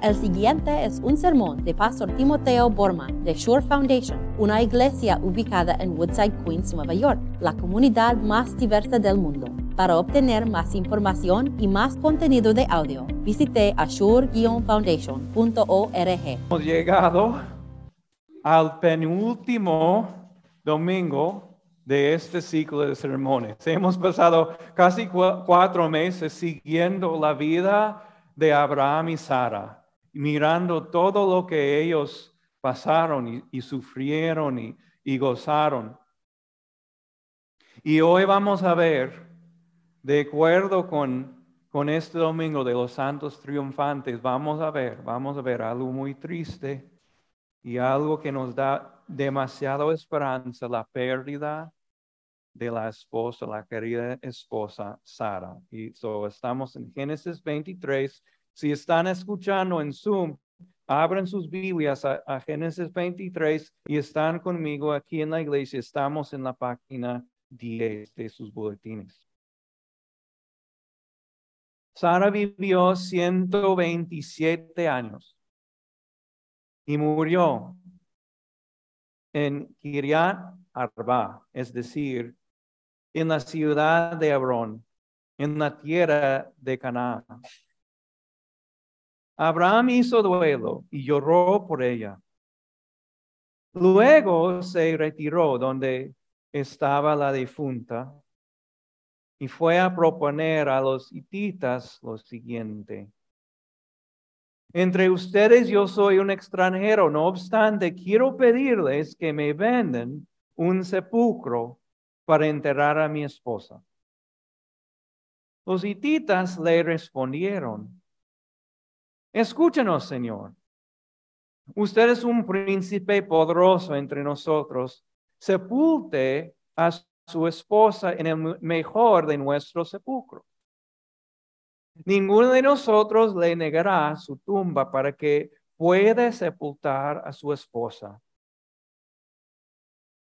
El siguiente es un sermón de Pastor Timoteo Borman de Shore Foundation, una iglesia ubicada en Woodside, Queens, Nueva York, la comunidad más diversa del mundo. Para obtener más información y más contenido de audio, visite ashore-foundation.org. Hemos llegado al penúltimo domingo de este ciclo de sermones. Hemos pasado casi cuatro meses siguiendo la vida de Abraham y Sara, mirando todo lo que ellos pasaron y, sufrieron y, gozaron. Y hoy vamos a ver de acuerdo con, con este domingo de los santos triunfantes, vamos a ver, vamos a ver algo muy triste y algo que nos da demasiada esperanza, la pérdida de la esposa, la querida esposa Sara. Y so estamos en Génesis 23. Si están escuchando en Zoom, abran sus Biblias a, a, Génesis 23 y están conmigo aquí en la iglesia. Estamos en la página 10 de sus boletines. Sara vivió 127 años y murió en Kiriat Arba, es decir, en la ciudad de Hebrón, en la tierra de Canaán. Abraham hizo duelo y lloró por ella. Luego se retiró donde estaba la difunta y fue a proponer a los hititas lo siguiente. Entre ustedes yo soy un extranjero, no obstante, quiero pedirles que me venden un sepulcro para enterrar a mi esposa. Los hititas le respondieron, escúchenos, Señor. Usted es un príncipe poderoso entre nosotros. Sepulte a su esposa en el mejor de nuestros sepulcros. Ninguno de nosotros le negará su tumba para que pueda sepultar a su esposa.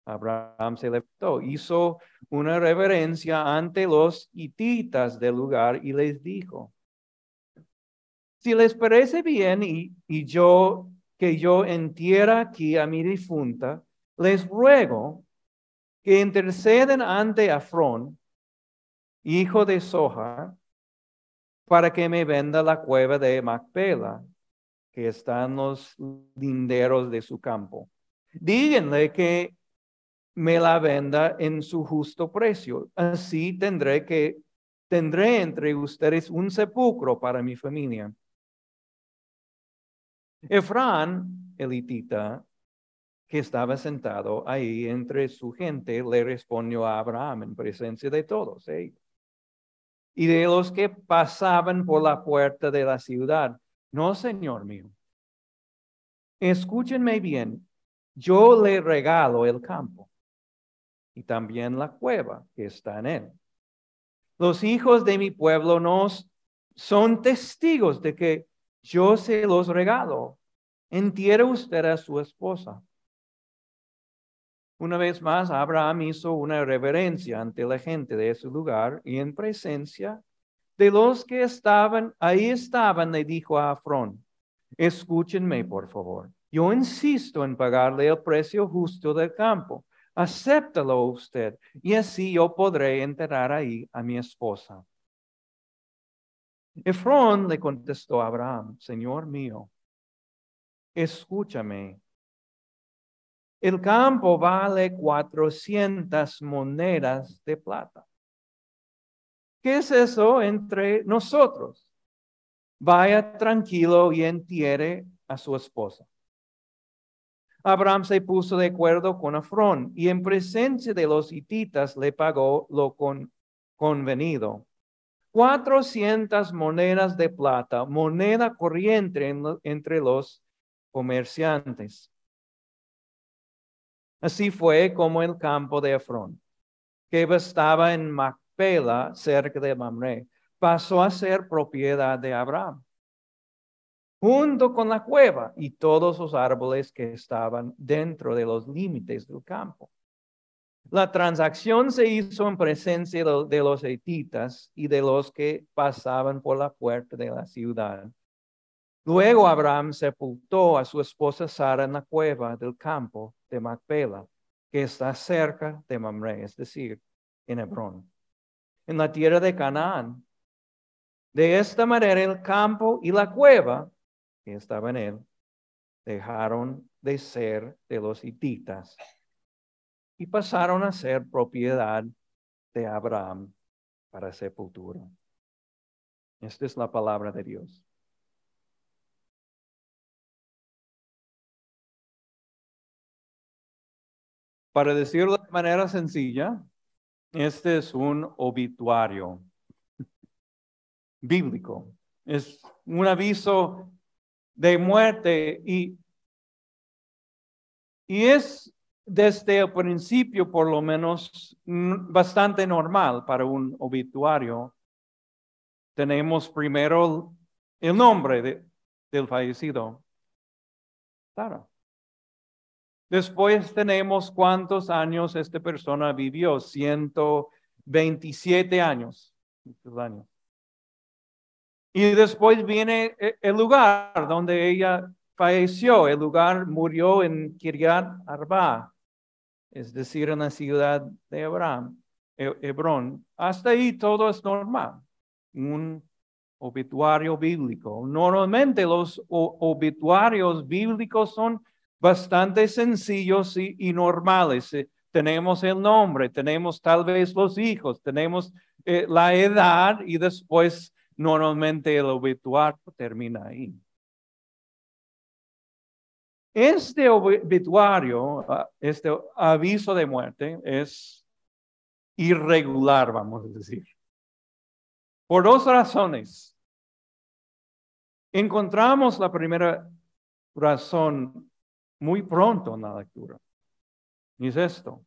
Abraham se levantó, hizo una reverencia ante los hititas del lugar y les dijo, si les parece bien y, yo que yo entierra aquí a mi difunta, les ruego que interceden ante Afrón, hijo de Soja, para que me venda la cueva de Macpela, que está en los linderos de su campo. Díganle que me la venda en su justo precio. Así tendré que tendré entre ustedes un sepulcro para mi familia. Efrán, elitita, que estaba sentado ahí entre su gente, le respondió a Abraham en presencia de todos ellos. Y de los que pasaban por la puerta de la ciudad, no, Señor mío, escúchenme bien, yo le regalo el campo y también la cueva que está en él. Los hijos de mi pueblo nos son testigos de que yo se los regalo. Entiere usted a su esposa. Una vez más, Abraham hizo una reverencia ante la gente de ese lugar y en presencia de los que estaban, ahí estaban, le dijo a Afrón, escúchenme por favor. Yo insisto en pagarle el precio justo del campo. Acéptalo usted y así yo podré enterrar ahí a mi esposa. Efrón le contestó a Abraham, Señor mío, escúchame el campo vale 400 monedas de plata. ¿Qué es eso entre nosotros? Vaya tranquilo y entierre a su esposa. Abraham se puso de acuerdo con Afrón y en presencia de los hititas le pagó lo convenido. 400 monedas de plata, moneda corriente entre los comerciantes. Así fue como el campo de Efrón, que estaba en Macpela, cerca de Mamre, pasó a ser propiedad de Abraham, junto con la cueva y todos los árboles que estaban dentro de los límites del campo. La transacción se hizo en presencia de los hetitas y de los que pasaban por la puerta de la ciudad. Luego Abraham sepultó a su esposa Sara en la cueva del campo de Macpela, que está cerca de Mamre, es decir, en Hebrón, en la tierra de Canaán. De esta manera el campo y la cueva que estaba en él dejaron de ser de los hititas y pasaron a ser propiedad de Abraham para sepultura. Esta es la palabra de Dios. Para decirlo de manera sencilla, este es un obituario bíblico. Es un aviso de muerte y, y es desde el principio por lo menos bastante normal para un obituario. Tenemos primero el nombre del fallecido. Claro. Después tenemos cuántos años esta persona vivió, 127 años. Y después viene e, el lugar donde ella falleció. El lugar murió en Kiryat Arba, es decir, en la ciudad de Abraham, Hebrón. Hasta ahí todo es normal. Un obituario bíblico. Normalmente los obituarios bíblicos son bastante sencillos y, normales. Eh, tenemos el nombre, tenemos tal vez los hijos, tenemos eh, la edad y después normalmente el obituario termina ahí. Este obituario, ah, este aviso de muerte es irregular, vamos a decir. Por dos razones. Encontramos la primera razón muy pronto en la lectura. Y es esto.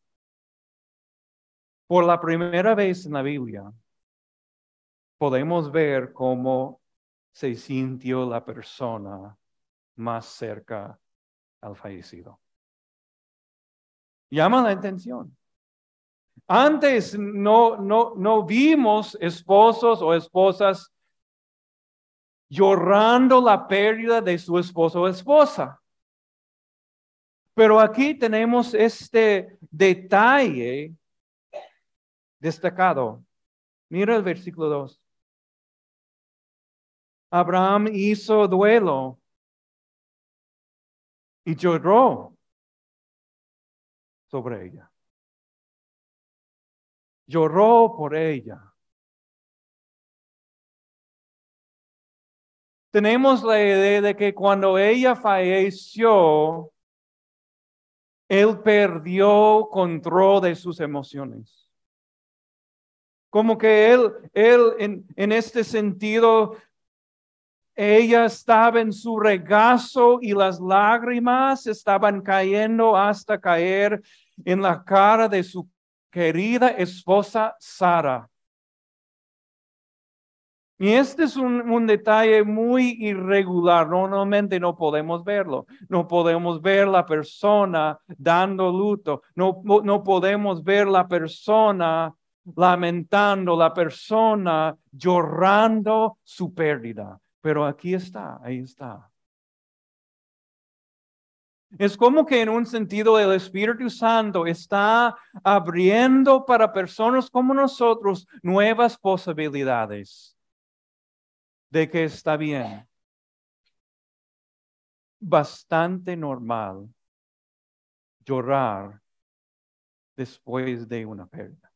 Por la primera vez en la Biblia, podemos ver cómo se sintió la persona más cerca al fallecido. Llama la atención. Antes no, no, no vimos esposos o esposas llorando la pérdida de su esposo o esposa. Pero aquí tenemos este detalle destacado. Mira el versículo 2. Abraham hizo duelo y lloró sobre ella. Lloró por ella. Tenemos la idea de que cuando ella falleció, él perdió control de sus emociones. Como que él, él en, en este sentido, ella estaba en su regazo y las lágrimas estaban cayendo hasta caer en la cara de su querida esposa Sara. Y este es un, detalle muy irregular. Normalmente no podemos verlo. No podemos ver la persona dando luto. No, no podemos ver la persona lamentando, la persona llorando su pérdida. Pero aquí está, ahí está. Es como que en un sentido el Espíritu Santo está abriendo para personas como nosotros nuevas posibilidades de que está bien. Bastante normal llorar después de una pérdida.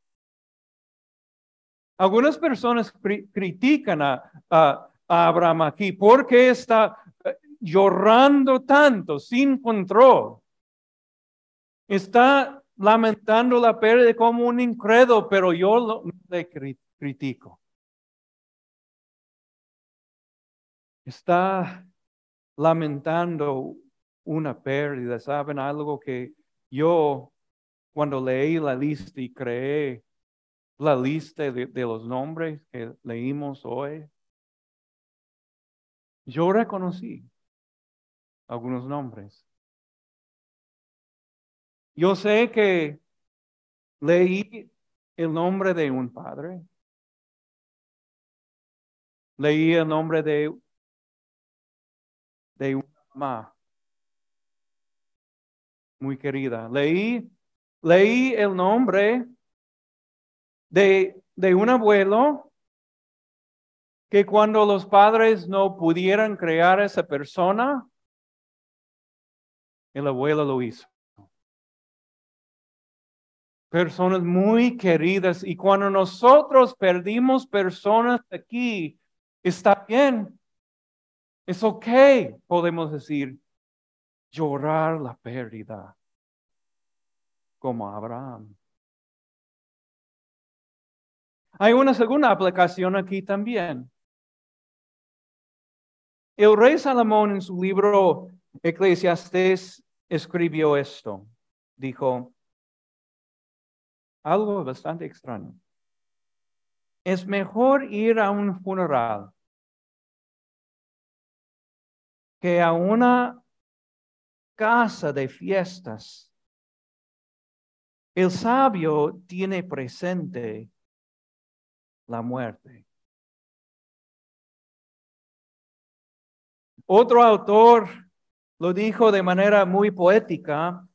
Algunas personas critican a, Abraham aquí porque está eh, llorando tanto sin control. Está lamentando la pérdida como un incrédulo, pero yo lo, le critico. Está lamentando una pérdida, ¿saben? Algo que yo cuando leí la lista y creé la lista de, los nombres que leímos hoy, yo reconocí algunos nombres. Yo sé que leí el nombre de un padre, leí el nombre de de una mamá muy querida. Leí, leí el nombre de, de un abuelo que cuando los padres no pudieran crear a esa persona, el abuelo lo hizo. Personas muy queridas y cuando nosotros perdimos personas aquí, está bien. Es ok, podemos decir, llorar la pérdida, como Abraham. Hay una segunda aplicación aquí también. El rey Salomón en su libro Eclesiastés escribió esto. Dijo algo bastante extraño. Es mejor ir a un funeral que a una casa de fiestas. El sabio tiene presente la muerte. Otro autor lo dijo de manera muy poética.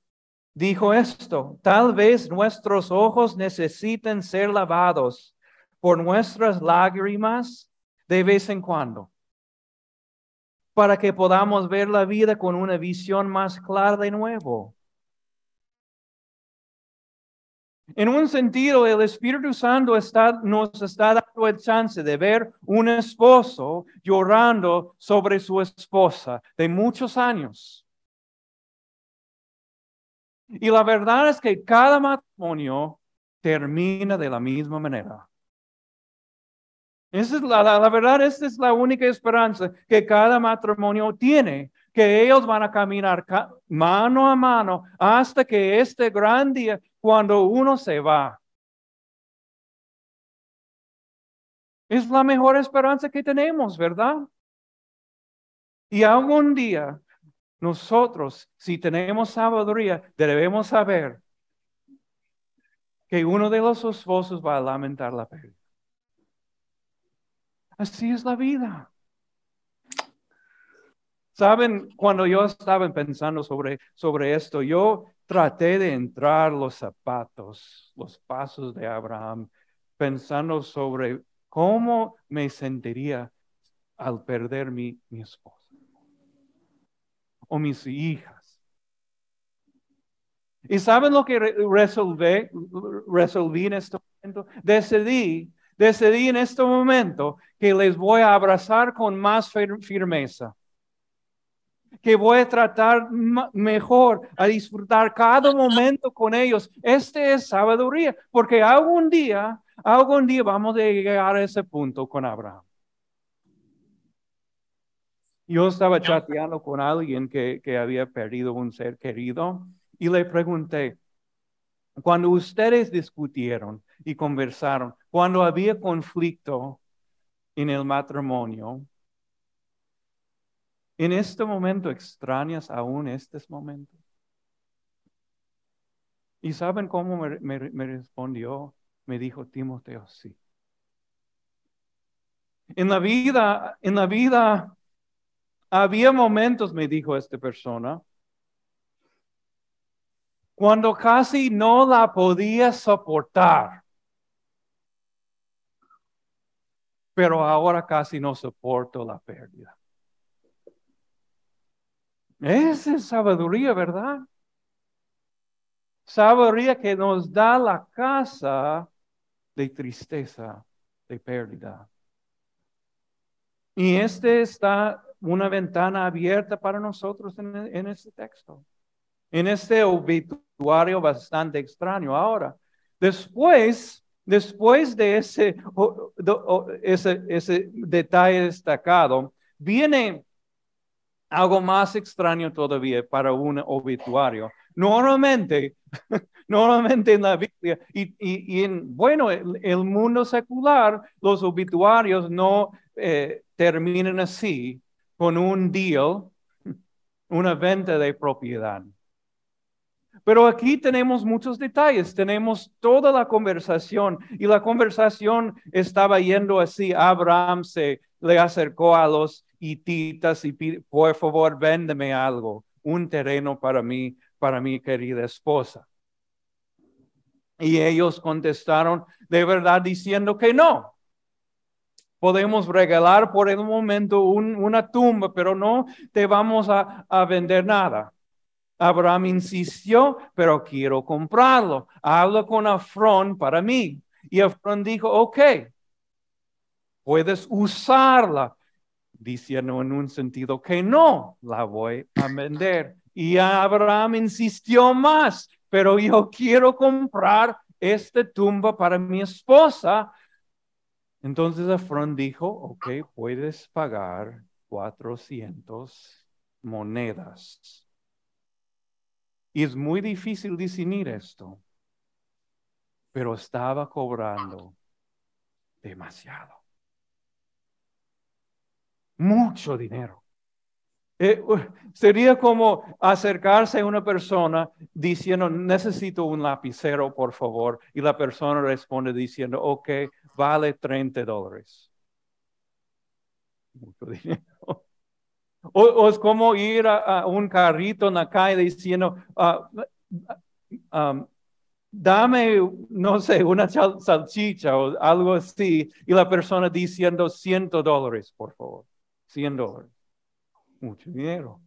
Dijo esto, tal vez nuestros ojos necesiten ser lavados por nuestras lágrimas de vez en cuando, para que podamos ver la vida con una visión más clara de nuevo. En un sentido, el Espíritu Santo nos está dando el chance de ver un esposo llorando sobre su esposa de muchos años. Y la verdad es que cada matrimonio termina de la misma manera. Es la, la, verdad, esta es la única esperanza que cada matrimonio tiene, que ellos van a caminar mano a mano hasta que este gran día cuando uno se va. Es la mejor esperanza que tenemos, ¿verdad? Y algún día nosotros, si tenemos sabiduría, debemos saber que uno de los esposos va a lamentar la pérdida. Así es la vida. Saben, cuando yo estaba pensando sobre, sobre esto, yo traté de entrar los zapatos, los pasos de Abraham, pensando sobre cómo me sentiría al perder mi, mi esposa o mis hijas. ¿Y saben lo que resolví, resolví en este momento? Decidí, decidí en este momento que les voy a abrazar con más firmeza que voy a tratar mejor, a disfrutar cada momento con ellos. Este es sabiduría, porque algún día, algún día vamos a llegar a ese punto con Abraham. Yo estaba chateando con alguien que, que había perdido un ser querido y le pregunté, cuando ustedes discutieron y conversaron, cuando había conflicto en el matrimonio, en este momento extrañas aún estos momentos. ¿Y saben cómo me, respondió? Me dijo Timoteo, sí. En la vida, en la vida, había momentos, me dijo esta persona, cuando casi no la podía soportar. Pero ahora casi no soporto la pérdida. Esa es sabiduría, ¿verdad? Sabiduría que nos da la casa de tristeza, de pérdida. Y este está una ventana abierta para nosotros en, este texto, en este obituario bastante extraño. Ahora, después, después de ese, ese, detalle destacado, viene algo más extraño todavía para un obituario. Normalmente, normalmente en la Biblia y, en, bueno, el, mundo secular, los obituarios no eh, terminan así con un deal, una venta de propiedad. Pero aquí tenemos muchos detalles, tenemos toda la conversación y la conversación estaba yendo así. Abraham se le acercó a los hititas y por favor véndeme algo, un terreno para mí, para mi querida esposa. Y ellos contestaron de verdad diciendo que no. Podemos regalar por el momento una tumba, pero no te vamos a vender nada. Abraham insistió, pero quiero comprarlo. Habla con Afrón para mí. Y Afrón dijo, ok, puedes usarla, diciendo en un sentido que no la voy a vender. Y Abraham insistió más, pero yo quiero comprar esta tumba para mi esposa. Entonces Afrón dijo, ok, puedes pagar 400 monedas. Es muy difícil discernir esto, pero estaba cobrando demasiado. Mucho dinero. Eh, sería como acercarse a una persona diciendo, necesito un lapicero, por favor. Y la persona responde diciendo, ok, vale 30 dólares. Mucho dinero. O, es como ir a, un carrito en la calle diciendo, ah, um, dame, no sé, una salchicha o algo así, y la persona diciendo 100 dólares, por favor, 100 dólares. Mucho dinero.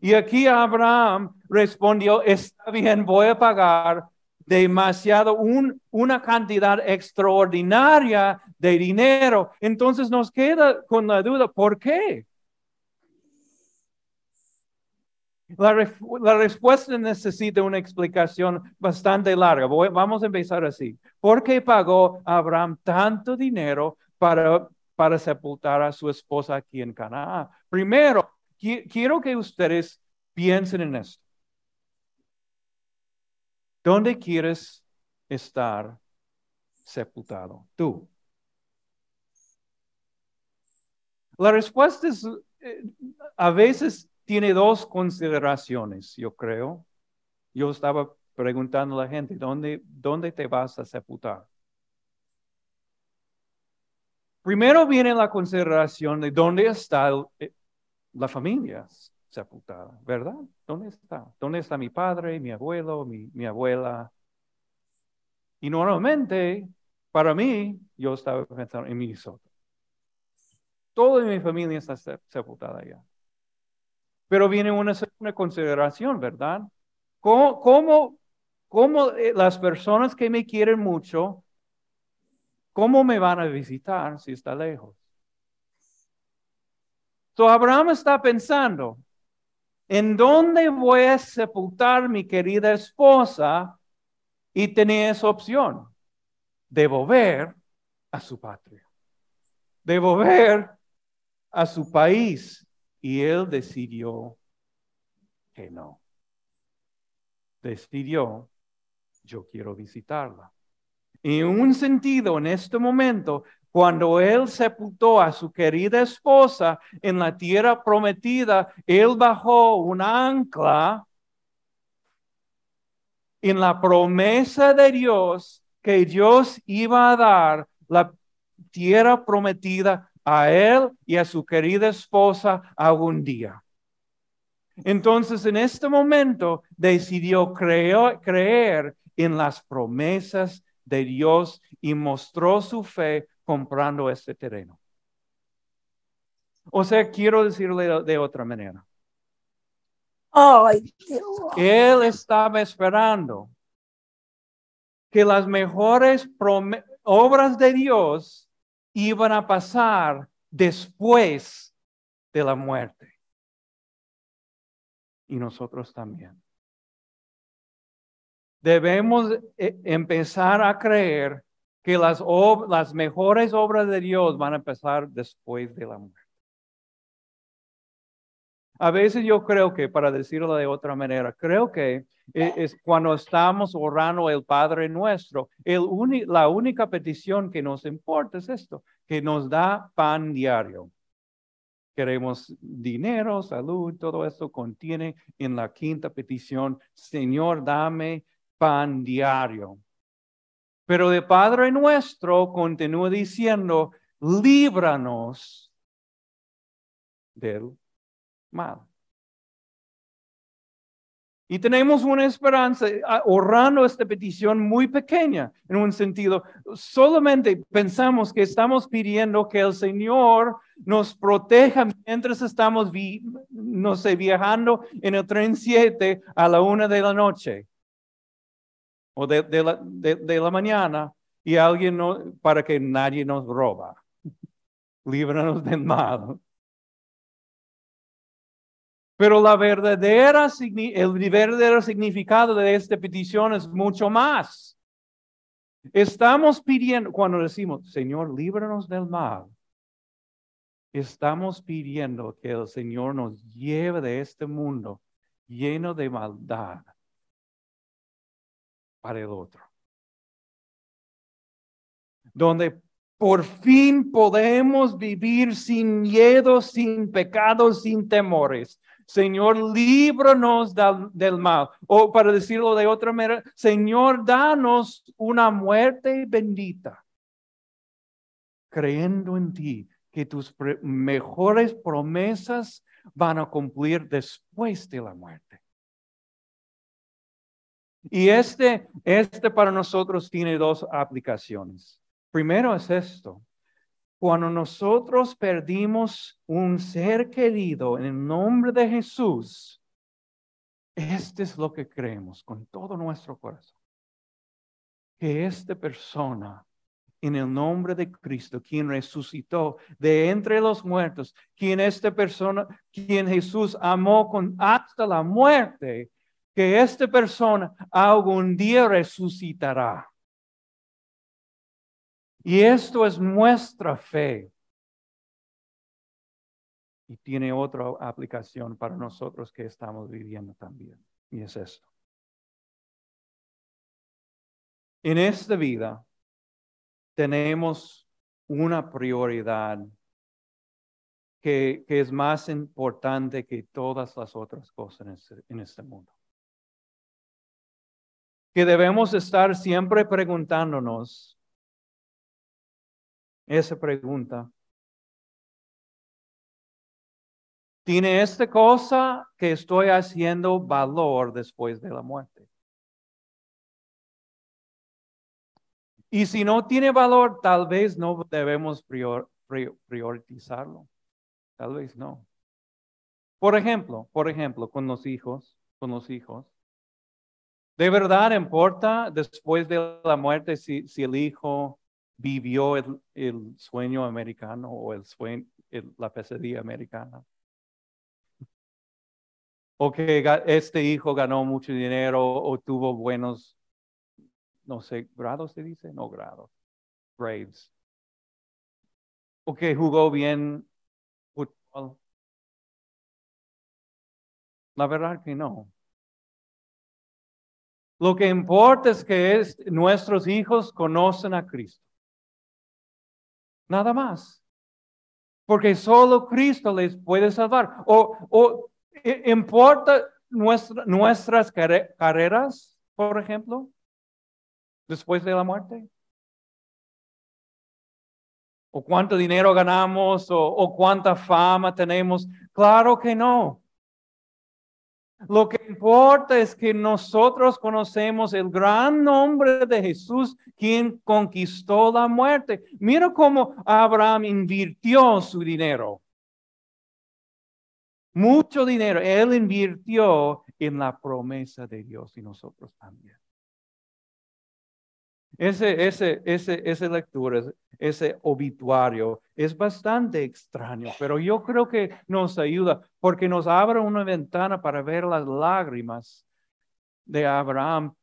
Y aquí Abraham respondió, está bien, voy a pagar demasiado, una cantidad extraordinaria de dinero. Entonces nos queda con la duda, ¿por qué? La, respuesta necesita una explicación bastante larga. vamos a empezar así. ¿Por qué pagó Abraham tanto dinero para, para sepultar a su esposa aquí en Canaán? Primero, quiero que ustedes piensen en esto. ¿Dónde quieres estar sepultado? Tú. La respuesta es, eh, a veces tiene dos consideraciones, yo creo. Yo estaba preguntando a la gente, ¿dónde, dónde te vas a sepultar? Primero viene la consideración de dónde está eh, la familia sepultada, ¿verdad? ¿Dónde está? ¿Dónde está mi padre, mi abuelo, mi, mi abuela? Y normalmente, para mí, yo estaba pensando en Minnesota. Toda mi familia está sepultada allá. Pero viene una consideración, ¿verdad? ¿Cómo, cómo, eh, las personas que me quieren mucho, cómo me van a visitar si está lejos? So Abraham está pensando, ¿en dónde voy a sepultar mi querida esposa? Y tenía esa opción de volver a su patria, de volver a su país, y él decidió que no. Decidió, yo quiero visitarla. En un sentido, en este momento, cuando él sepultó a su querida esposa en la tierra prometida, él bajó un ancla en la promesa de Dios que Dios iba a dar la tierra prometida a él y a su querida esposa algún día. Entonces, en este momento, decidió creer en las promesas de Dios y mostró su fe comprando este terreno. O sea, quiero decirle de otra manera. Él estaba esperando que las mejores obras de Dios iban a pasar después de la muerte. Y nosotros también. Debemos eh, empezar a creer que las, las mejores obras de Dios van a empezar después de la muerte. A veces yo creo que, para decirlo de otra manera, creo que e, es cuando estamos orando el Padre nuestro, el la única petición que nos importa es esto, que nos da pan diario. Queremos dinero, salud, todo esto contiene en la quinta petición, Señor, dame pan diario. Pero de Padre nuestro continúa diciendo, líbranos del mal. Y tenemos una esperanza ah, ahorrando esta petición muy pequeña en un sentido. Solamente pensamos que estamos pidiendo que el Señor nos proteja mientras estamos, no sé, viajando en el tren 7 a la una de la noche o de, la, de la, mañana y alguien no, para que nadie nos roba. Líbranos del mal. Pero la verdadera, el verdadero significado de esta petición es mucho más. Estamos pidiendo, cuando decimos, Señor, líbranos del mal, estamos pidiendo que el Señor nos lleve de este mundo lleno de maldad para el otro. Donde por fin podemos vivir sin miedo, sin pecados, sin temores. Señor, líbranos del, mal. O para decirlo de otra manera, Señor, danos una muerte bendita, creyendo en ti que tus mejores promesas van a cumplir después de la muerte. Y este, este para nosotros tiene dos aplicaciones. Primero es esto. Cuando nosotros perdimos un ser querido en el nombre de Jesús, este es lo que creemos con todo nuestro corazón. Que esta persona, en el nombre de Cristo, quien resucitó de entre los muertos, quien esta persona, quien Jesús amó con hasta la muerte, que esta persona algún día resucitará. Y esto es nuestra fe. Y tiene otra aplicación para nosotros que estamos viviendo también. Y es esto. En esta vida tenemos una prioridad que, es más importante que todas las otras cosas en este, en este mundo. Que debemos estar siempre preguntándonos, esa pregunta. ¿Tiene esta cosa que estoy haciendo valor después de la muerte? Y si no tiene valor, tal vez no debemos priorizarlo. Tal vez no. Por ejemplo, por ejemplo, con los hijos, con los hijos. ¿De verdad importa después de la muerte si, si el hijo vivió el, sueño americano o el sueño, la pesadilla americana. O que este hijo ganó mucho dinero o tuvo buenos, no sé, grados se dice, no grados, grades. O que jugó bien fútbol. La verdad que no. Lo que importa es que nuestros hijos conocen a Cristo. Nada más. Porque solo Cristo les puede salvar. O, o importa nuestras carreras, por ejemplo, después de la muerte. O cuánto dinero ganamos o cuánta fama tenemos. Claro que no. Lo que importa es que nosotros conocemos el gran nombre de Jesús, quien conquistó la muerte. Mira cómo Abraham invirtió su dinero. Mucho dinero. Él invirtió en la promesa de Dios y nosotros también. Ese, ese, ese, esa lectura, ese obituario es bastante extraño, pero yo creo que nos ayuda porque nos abre una ventana para ver las lágrimas de Abraham,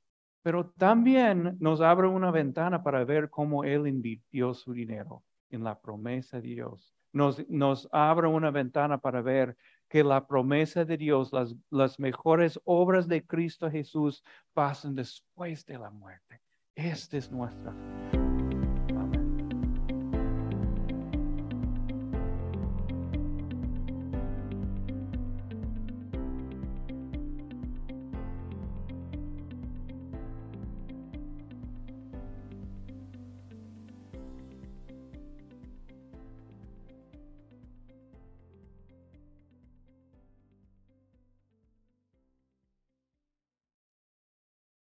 pero también nos abre una ventana para ver cómo él invirtió su dinero en la promesa de Dios. Nos, nos abre una ventana para ver que la promesa de Dios, las, las mejores obras de Cristo Jesús pasan después de la muerte. Esta es nuestra